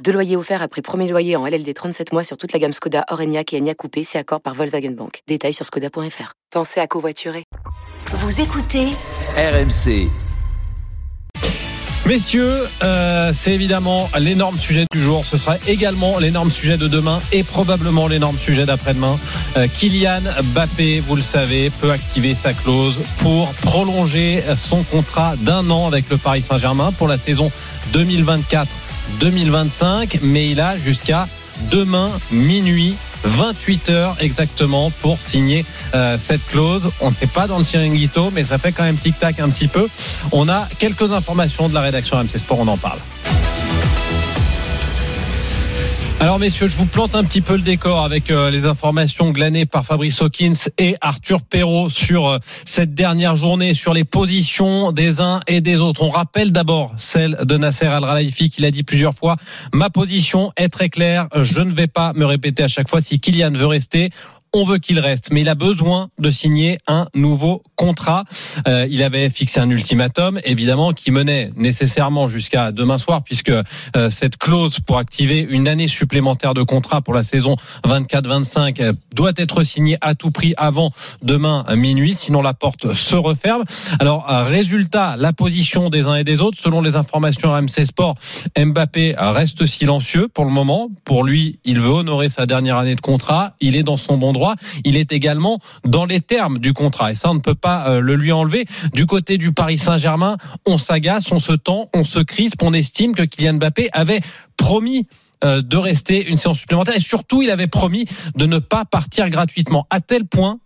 Deux loyers offerts après premier loyer en LLD 37 mois sur toute la gamme Skoda, Orenia et Enya Coupé, c'est accord par Volkswagen Bank. Détails sur skoda.fr. Pensez à covoiturer. Vous écoutez RMC. Messieurs, euh, c'est évidemment l'énorme sujet du jour. Ce sera également l'énorme sujet de demain et probablement l'énorme sujet d'après-demain. Euh, Kylian Mbappé, vous le savez, peut activer sa clause pour prolonger son contrat d'un an avec le Paris Saint-Germain pour la saison 2024-2025. Mais il a jusqu'à demain minuit 28 heures exactement pour signer euh, cette clause. On n'est pas dans le chiringuito, mais ça fait quand même tic-tac un petit peu. On a quelques informations de la rédaction MC Sport, on en parle. Alors messieurs, je vous plante un petit peu le décor avec euh, les informations glanées par Fabrice Hawkins et Arthur Perrault sur euh, cette dernière journée, sur les positions des uns et des autres. On rappelle d'abord celle de Nasser Al-Khelaifi qui l'a dit plusieurs fois. Ma position est très claire. Je ne vais pas me répéter à chaque fois. Si Kylian veut rester, on veut qu'il reste, mais il a besoin de signer un nouveau contrat. Euh, il avait fixé un ultimatum, évidemment, qui menait nécessairement jusqu'à demain soir, puisque euh, cette clause pour activer une année supplémentaire de contrat pour la saison 24-25 euh, doit être signée à tout prix avant demain minuit, sinon la porte se referme. Alors, euh, résultat, la position des uns et des autres, selon les informations RMC Sport, Mbappé reste silencieux pour le moment. Pour lui, il veut honorer sa dernière année de contrat. Il est dans son bon droit il est également dans les termes du contrat. Et ça, on ne peut pas euh, le lui enlever. Du côté du Paris Saint-Germain, on s'agace, on se tend, on se crispe, on estime que Kylian Mbappé avait promis euh, de rester une séance supplémentaire et surtout il avait promis de ne pas partir gratuitement à tel point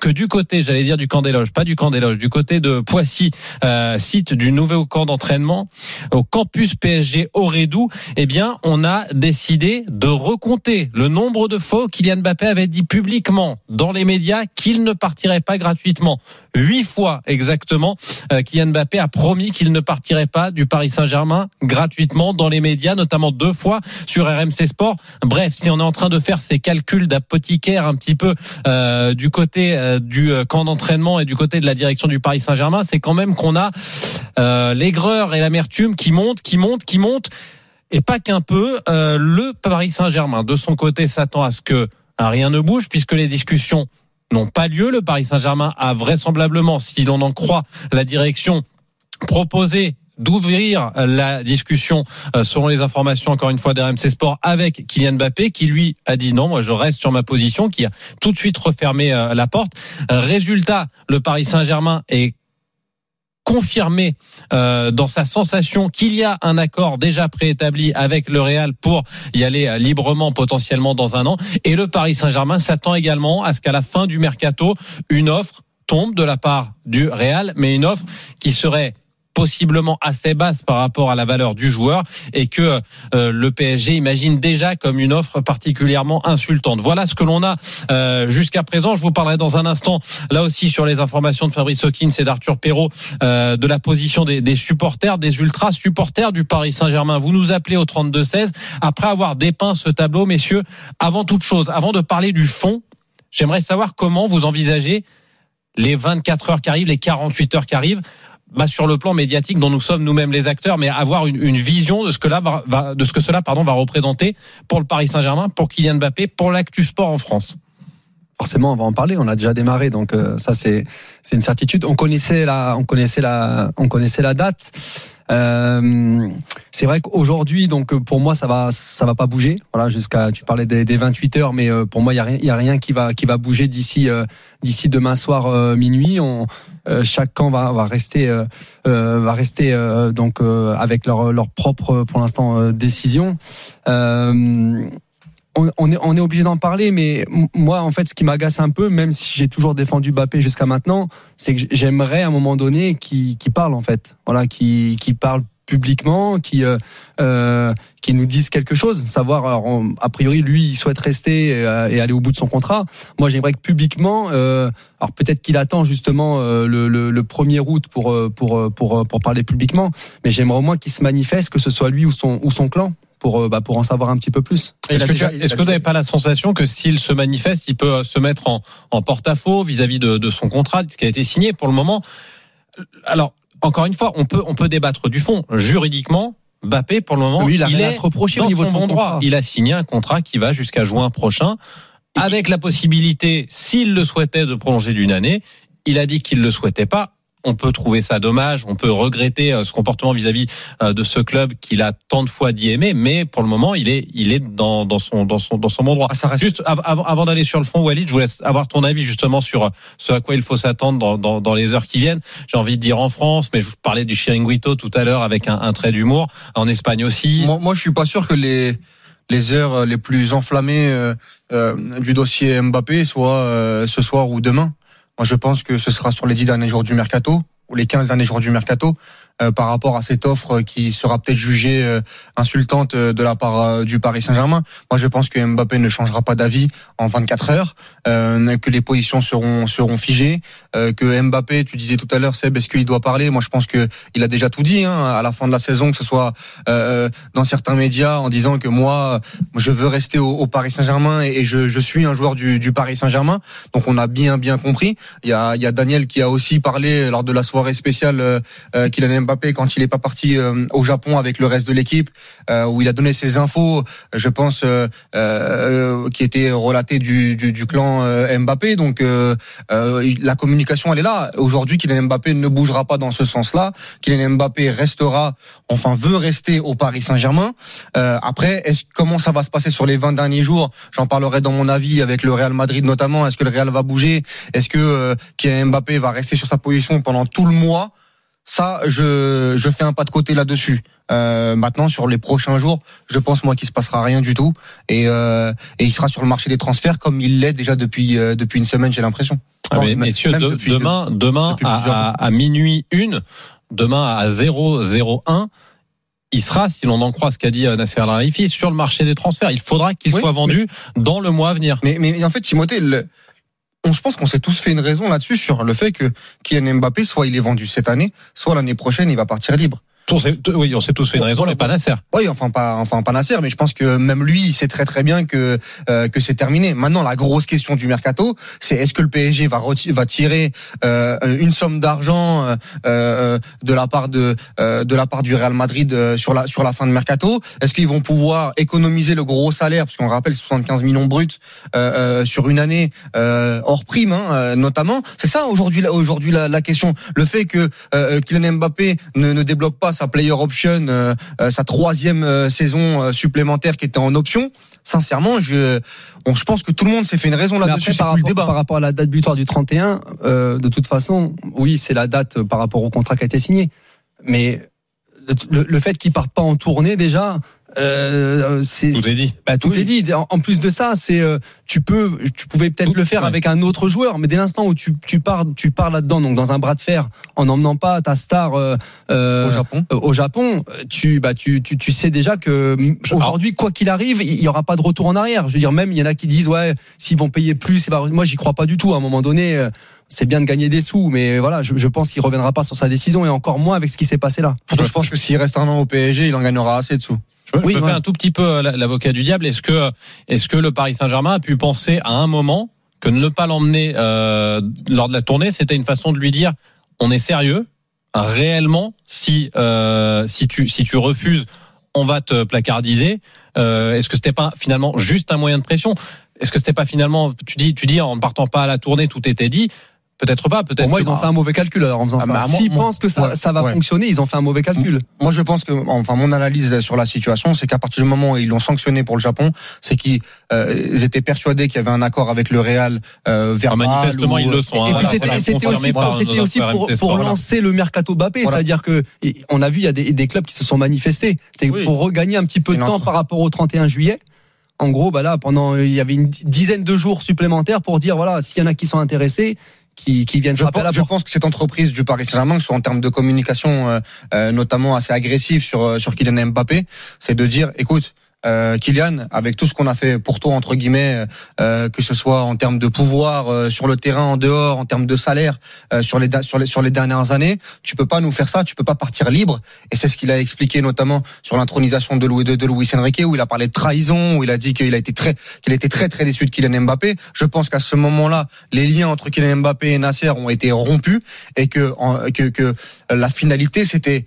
que du côté, j'allais dire du camp des loges, pas du camp des loges, du côté de Poissy, euh, site du nouveau camp d'entraînement, au campus PSG Aurédou, eh bien, on a décidé de recompter le nombre de fois Kylian Mbappé avait dit publiquement dans les médias qu'il ne partirait pas gratuitement. Huit fois exactement, euh, Kylian Mbappé a promis qu'il ne partirait pas du Paris Saint-Germain gratuitement dans les médias, notamment deux fois sur RMC Sport. Bref, si on est en train de faire ces calculs d'apothicaire un petit peu euh, du côté euh, du euh, camp d'entraînement et du côté de la direction du Paris Saint-Germain, c'est quand même qu'on a euh, l'aigreur et l'amertume qui montent, qui montent, qui montent, et pas qu'un peu. Le Paris Saint-Germain, de son côté, s'attend à ce que rien ne bouge puisque les discussions n'ont pas lieu. Le Paris Saint-Germain a vraisemblablement, si l'on en croit la direction, proposé d'ouvrir la discussion euh, selon les informations encore une fois d'RMC Sport avec Kylian Mbappé qui lui a dit non moi je reste sur ma position qui a tout de suite refermé euh, la porte. Résultat le Paris Saint-Germain est confirmé euh, dans sa sensation qu'il y a un accord déjà préétabli avec le Real pour y aller euh, librement potentiellement dans un an. Et le Paris Saint-Germain s'attend également à ce qu'à la fin du mercato une offre tombe de la part du Real mais une offre qui serait possiblement assez basse par rapport à la valeur du joueur et que euh, le PSG imagine déjà comme une offre particulièrement insultante. Voilà ce que l'on a euh, jusqu'à présent. Je vous parlerai dans un instant, là aussi sur les informations de Fabrice Hawkins et d'Arthur Perrault, euh, de la position des, des, supporters, des ultras supporters du Paris Saint-Germain. Vous nous appelez au 32-16 après avoir dépeint ce tableau, messieurs. Avant toute chose, avant de parler du fond, j'aimerais savoir comment vous envisagez les 24 heures qui arrivent, les 48 heures qui arrivent bah, sur le plan médiatique dont nous sommes nous-mêmes les acteurs, mais avoir une, une vision de ce que là va, va, de ce que cela pardon va représenter pour le Paris Saint-Germain, pour Kylian Mbappé, pour l'actu sport en France. Forcément, on va en parler. On a déjà démarré, donc euh, ça c'est c'est une certitude. On connaissait la on connaissait la on connaissait la date. Euh, c'est vrai qu'aujourd'hui, donc pour moi, ça va, ça va pas bouger. Voilà, jusqu'à tu parlais des, des 28 heures, mais euh, pour moi, il y a rien, y a rien qui va, qui va bouger d'ici, euh, d'ici demain soir euh, minuit. On, euh, chaque camp va, va rester, euh, va rester donc avec leur, leur propre, pour l'instant, décision. On, on, est, on est obligé d'en parler, mais moi, en fait, ce qui m'agace un peu, même si j'ai toujours défendu Mbappé jusqu'à maintenant, c'est que j'aimerais à un moment donné qu'il qu parle, en fait. Voilà, qui qui parle publiquement, qui euh, euh, nous disent quelque chose. Savoir, alors, a priori, lui, il souhaite rester et, aller au bout de son contrat. Moi, j'aimerais que publiquement, alors peut-être qu'il attend justement le, le, le 1er août pour pour pour pour parler publiquement, mais j'aimerais au moins qu'il se manifeste, que ce soit lui ou son ou son clan pour, euh, bah, pour en savoir un petit peu plus. Est-ce que, vous n'avez pas la sensation que s'il se manifeste, il peut euh, se mettre en, en porte-à-faux vis-à-vis de, de, son contrat, ce qui a été signé pour le moment? Alors, encore une fois, on peut, on peut débattre du fond. Juridiquement, Mbappé, pour le moment, il, est se reprocher au niveau de son droit. Il a signé un contrat qui va jusqu'à juin prochain, avec la possibilité, s'il le souhaitait, de prolonger d'une année. Il a dit qu'il ne le souhaitait pas on peut trouver ça dommage, on peut regretter euh, ce comportement vis-à-vis euh, de ce club qu'il a tant de fois dit aimer, mais pour le moment, il est, il est dans, dans son, dans son, dans son bon droit. Ah, Juste avant, avant d'aller sur le fond, Walid, je vous laisse avoir ton avis justement sur euh, ce à quoi il faut s'attendre dans, dans, dans, les heures qui viennent. J'ai envie de dire en France, mais je vous parlais du Chiringuito tout à l'heure avec un, un trait d'humour. En Espagne aussi. Moi, moi, je suis pas sûr que les les heures les plus enflammées euh, du dossier Mbappé soient ce soir ou demain. Moi, je pense que ce sera sur les dix derniers jours du mercato ou les 15 derniers jours du mercato. Euh, par rapport à cette offre qui sera peut-être jugée euh, insultante euh, de la part du Paris Saint-Germain. Moi, je pense que Mbappé ne changera pas d'avis en 24 heures, que les positions seront seront figées, que Mbappé, tu disais tout à l'heure, Seb, est-ce qu'il doit parler? Moi, je pense que il a déjà tout dit hein, à la fin de la saison, que ce soit dans certains médias en disant que moi, je veux rester au, Paris Saint-Germain et, je, je, suis un joueur du, du Paris Saint-Germain. Donc, on a bien bien compris. Il y a, y a Daniel qui a aussi parlé lors de la soirée spéciale qu'il a Mbappé quand il n'est pas parti euh, au Japon avec le reste de l'équipe, euh, où il a donné ses infos, je pense, euh, qui étaient relatées du, clan Mbappé. Donc la communication, elle est là. Aujourd'hui, Kylian Mbappé ne bougera pas dans ce sens-là. Kylian Mbappé restera, enfin veut rester au Paris Saint-Germain. après, comment ça va se passer sur les 20 derniers jours? J'en parlerai dans mon avis avec le Real Madrid notamment. Est-ce que le Real va bouger? Est-ce que Kylian Mbappé va rester sur sa position pendant tout le mois? Ça, je, je fais un pas de côté là-dessus. Euh, maintenant, sur les prochains jours, je pense moi qu'il se passera rien du tout, et, euh, et il sera sur le marché des transferts comme il l'est déjà depuis euh, depuis une semaine, j'ai l'impression. Ah, messieurs, demain, demain à, à, minuit une, demain à 001 il sera, si l'on en croit ce qu'a dit euh, Nasser Al-Khelaïfi, sur le marché des transferts. Il faudra qu'il soit vendu dans le mois à venir. Mais, mais en fait, Timothée, le, je pense qu'on s'est tous fait une raison là-dessus sur le fait que Kylian Mbappé, soit il est vendu cette année, soit l'année prochaine, il va partir libre oui, on s'est tous fait une raison, mais pas. Oui, enfin pas, enfin pas mais je pense que même lui, il sait très très bien que euh, que c'est terminé. Maintenant, la grosse question du mercato, c'est est-ce que le PSG va va tirer euh, une somme d'argent euh, euh de la part de euh, de la part du Real Madrid euh, sur la sur la fin de mercato? Est-ce qu'ils vont pouvoir économiser le gros salaire, parce qu'on rappelle 75 millions bruts sur une année hors prime, hein, notamment. C'est ça aujourd'hui aujourd'hui la, la, question. Le fait que Kylian Mbappé ne, ne débloque pas sa player option, euh, euh, sa troisième euh, saison supplémentaire qui était en option. Sincèrement, je, je pense que tout le monde s'est fait une raison là-dessus. Par, rapport, par rapport à la date butoir du 31, de toute façon, oui, c'est la date par rapport au contrat qui a été signé. Mais le, le fait qu'il parte pas en tournée déjà, euh, c'est tout est dit. Bah, tout est dit. En, plus de ça, c'est euh, tu peux, tu pouvais peut-être le faire avec un autre joueur, mais dès l'instant où tu tu pars, tu pars là-dedans, donc dans un bras de fer, en n'emmenant pas ta star euh, euh au Japon, au Japon, tu bah tu tu, tu sais déjà que aujourd'hui, quoi qu'il arrive, il y aura pas de retour en arrière. Je veux dire, même il y en a qui disent ouais, s'ils vont payer plus, moi j'y crois pas du tout. À un moment donné c'est bien de gagner des sous, mais voilà, je, je pense qu'il reviendra pas sur sa décision et encore moins avec ce qui s'est passé là. Je pense que s'il reste un an au PSG, il en gagnera assez de sous. Je, oui, fais un tout petit peu euh, l'avocat du diable. Est-ce que, est-ce que le Paris Saint-Germain a pu penser à un moment que ne pas l'emmener euh, lors de la tournée, c'était une façon de lui dire on est sérieux, réellement. Si euh, si tu si tu refuses, on va te placardiser. Euh, est-ce que c'était pas finalement juste un moyen de pression? Est-ce que c'était pas finalement tu dis tu dis en ne partant pas à la tournée, tout était dit. Peut-être pas, peut-être. Pour moi, ils ont fait un mauvais calcul alors en faisant ah, ça. S'ils pensent que ça, ça va fonctionner, ils ont fait un mauvais calcul. Moi, je pense que, enfin, mon analyse sur la situation, c'est qu'à partir du moment où ils l'ont sanctionné pour le Japon, c'est qu'ils euh, étaient persuadés qu'il y avait un accord avec le Real euh, verbal. Ah, manifestement, ils le sont. Et, hein, puis c'était aussi, aussi pour, pour lancer le mercato Bappé, c'est-à-dire que on a vu il y a des, des clubs qui se sont manifestés. C'était pour regagner un petit peu de temps par rapport au 31 juillet en gros, bah là, pendant, il y avait une dizaine de jours supplémentaires pour dire, voilà, s'il y en a qui sont intéressés, qui, qui viennent Je frapper à la pense, je porte. pense que cette entreprise du Paris Saint-Germain, que ce soit en termes de communication, euh, euh, notamment assez agressive sur euh, sur Kylian Mbappé, c'est de dire, écoute. Euh, Kylian, avec tout ce qu'on a fait pour toi entre guillemets, euh, que ce soit en termes de pouvoir euh, sur le terrain, en dehors, en termes de salaire euh, sur les sur les sur les dernières années, tu peux pas nous faire ça, tu peux pas partir libre. Et c'est ce qu'il a expliqué notamment sur l'intronisation de Louis de, de Enrique, où il a parlé de trahison, où il a dit qu'il a été très qu'il était très très déçu de Kylian Mbappé. Je pense qu'à ce moment-là, les liens entre Kylian Mbappé et Nasser ont été rompus et que que, que la finalité c'était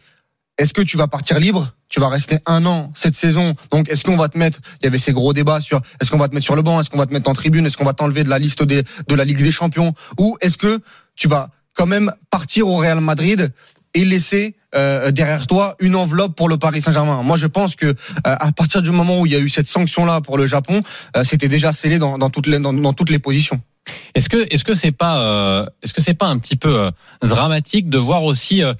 est-ce que tu vas partir libre? Tu vas rester un an cette saison. Donc, est-ce qu'on va te mettre Il y avait ces gros débats sur est-ce qu'on va te mettre sur le banc, est-ce qu'on va te mettre en tribune, est-ce qu'on va t'enlever de la liste des, de la Ligue des Champions, ou est-ce que tu vas quand même partir au Real Madrid et laisser euh, derrière toi une enveloppe pour le Paris Saint-Germain? Moi, je pense que euh, à partir du moment où il y a eu cette sanction là pour le Japon, euh, c'était déjà scellé dans, dans toutes les dans toutes les positions. Est-ce que est-ce que c'est pas euh, est-ce que c'est pas un petit peu euh, dramatique de voir aussi euh,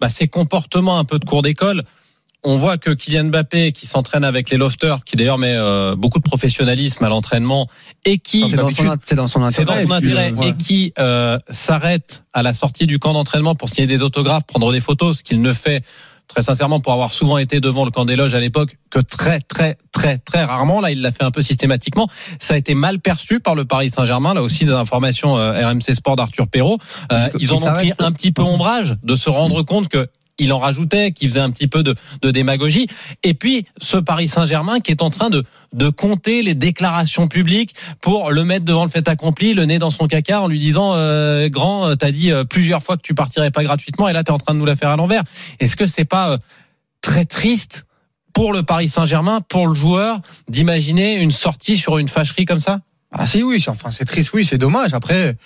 bah, ces comportements un peu de cours d'école on voit que Kylian Mbappé, qui s'entraîne avec les lofters, qui d'ailleurs met euh, beaucoup de professionnalisme à l'entraînement, et qui C'est dans, son, c'est dans son c'est dans intérêt. son et puis, intérêt euh, ouais. et qui euh, s'arrête à la sortie du camp d'entraînement pour signer des autographes, prendre des photos, ce qu'il ne fait très sincèrement pour avoir souvent été devant le camp des loges à l'époque que très très très très rarement là il l'a fait un peu systématiquement ça a été mal perçu par le Paris Saint-Germain là aussi des informations euh, RMC Sport d'Arthur Perrault. Euh, Il- ils en ont pris un petit peu ombrage de se rendre compte que il en rajoutait, qui faisait un petit peu de, de démagogie. Et puis, ce Paris Saint-Germain qui est en train de, de compter les déclarations publiques pour le mettre devant le fait accompli, le nez dans son caca, en lui disant euh, Grand, euh, t'as dit euh, plusieurs fois que tu partirais pas gratuitement, et là, t'es en train de nous la faire à l'envers. Est-ce que c'est pas euh, très triste pour le Paris Saint-Germain, pour le joueur, d'imaginer une sortie sur une fâcherie comme ça? Ah si oui, enfin c'est triste, oui, c'est dommage. Après,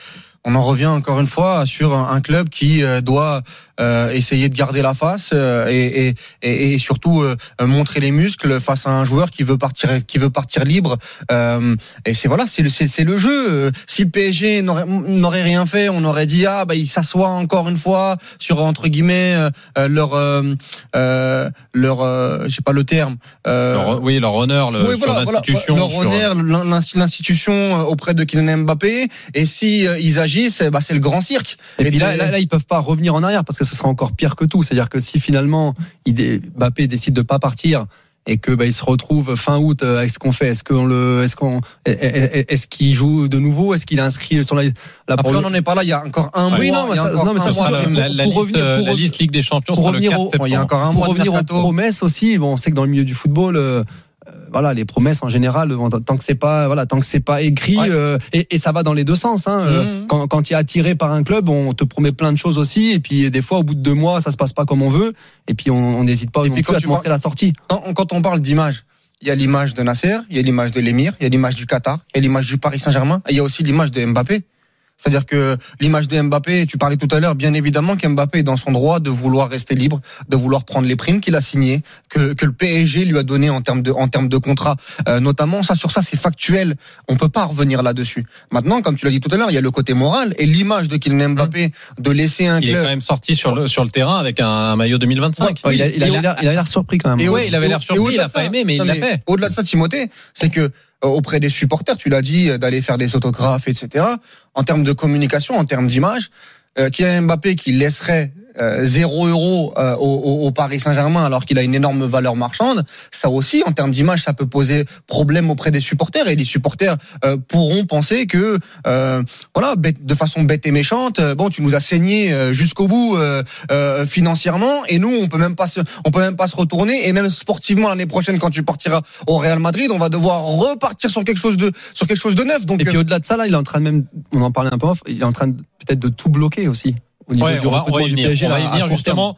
on en revient encore une fois sur un, un club qui euh, doit euh, essayer de garder la face euh, et, et, et, surtout euh, montrer les muscles face à un joueur qui veut partir qui veut partir libre. Euh, et c'est voilà, c'est le c'est le jeu. Si le PSG n'aurait n'aurait rien fait, on aurait dit ah bah il s'assoit encore une fois sur entre guillemets euh, leur leur euh, je sais pas le terme. euh, Leur- Oui, leur honneur le, oui, sur voilà, voilà, l'institution. leur sur- honneur, l'in- l'institution auprès de Kylian Mbappé. Et si ils agissent, ben, c'est le grand cirque. Et, puis là, là, là, ils peuvent pas revenir en arrière parce que ce sera encore pire que tout. C'est-à-dire que si finalement Mbappé décide de pas partir et que bah, il se retrouve fin août euh, avec ce qu'on fait, est-ce qu'on le, est-ce qu'on, est-ce qu'il joue de nouveau, est-ce qu'il est inscrit sur la, la Après, on le- n'en est pas là. Il y a encore un Oui, mois. non, mais il y a ça- non, mais un ça, mois. la, pour- la- la pour liste, revenir- euh, pour la liste Ligue des Champions pour sera le revenir 4 au- il y a encore un pour mois revenir aux promesses aussi, bon, on sait que dans le milieu du football, euh, euh, voilà, les promesses en général, tant que c'est pas, voilà, tant que c'est pas écrit, Ouais. euh, et, et ça va dans les deux sens. Hein, euh, Mhm. quand, quand tu es attiré par un club, on te promet plein de choses aussi, et puis des fois, au bout de deux mois, ça se passe pas comme on veut, et puis on n'hésite pas Et non puis plus à te montrer la sortie. Quand, quand on parle d'image, il y a l'image de Nasser, il y a l'image de l'émir, il y a l'image du Qatar, il y a l'image du Paris Saint-Germain, et il y a aussi l'image de Mbappé. C'est-à-dire que l'image de Mbappé, tu parlais tout à l'heure, bien évidemment qu'Mbappé est dans son droit de vouloir rester libre, de vouloir prendre les primes qu'il a signées, que, que le PSG lui a donné en termes de, en termes de contrat. Euh, notamment, ça sur ça, c'est factuel. On peut pas revenir là-dessus. Maintenant, comme tu l'as dit tout à l'heure, il y a le côté moral et l'image de Kylian Mbappé de laisser un Il est club. quand même sorti sur le, sur le terrain avec un, un maillot 2025. Ouais, il, a, il, a, il a- il l'air surpris quand même. Et Oui, il avait l'air surpris, il a pas ça- aimé, mais il l'a fait. Au-delà de ça, Timothée, c'est que auprès des supporters, tu l'as dit, euh, d'aller faire des autographes, etc. En termes de communication, en termes d'image, euh, Kylian Mbappé qui laisserait euh, zéro euro euh, au, au- Paris Saint-Germain alors qu'il a une énorme valeur marchande, ça aussi, en termes d'image, ça peut poser problème auprès des supporters et les supporters euh, pourront penser que, euh, voilà, bête- de façon bête et méchante, euh, bon, tu nous as saigné euh, jusqu'au bout euh, euh, financièrement et nous, on peut même pas se, on peut même pas se retourner et même sportivement l'année prochaine quand tu partiras au Real Madrid, on va devoir repartir sur quelque chose de, sur quelque chose de neuf. Donc, Et puis au-delà de ça, là, il est en train de même, on en parlait un peu off, il est en train peut-être de tout bloquer aussi. Au niveau Ouais, du on va, on va recrutement y venir. PSG, on va y venir justement.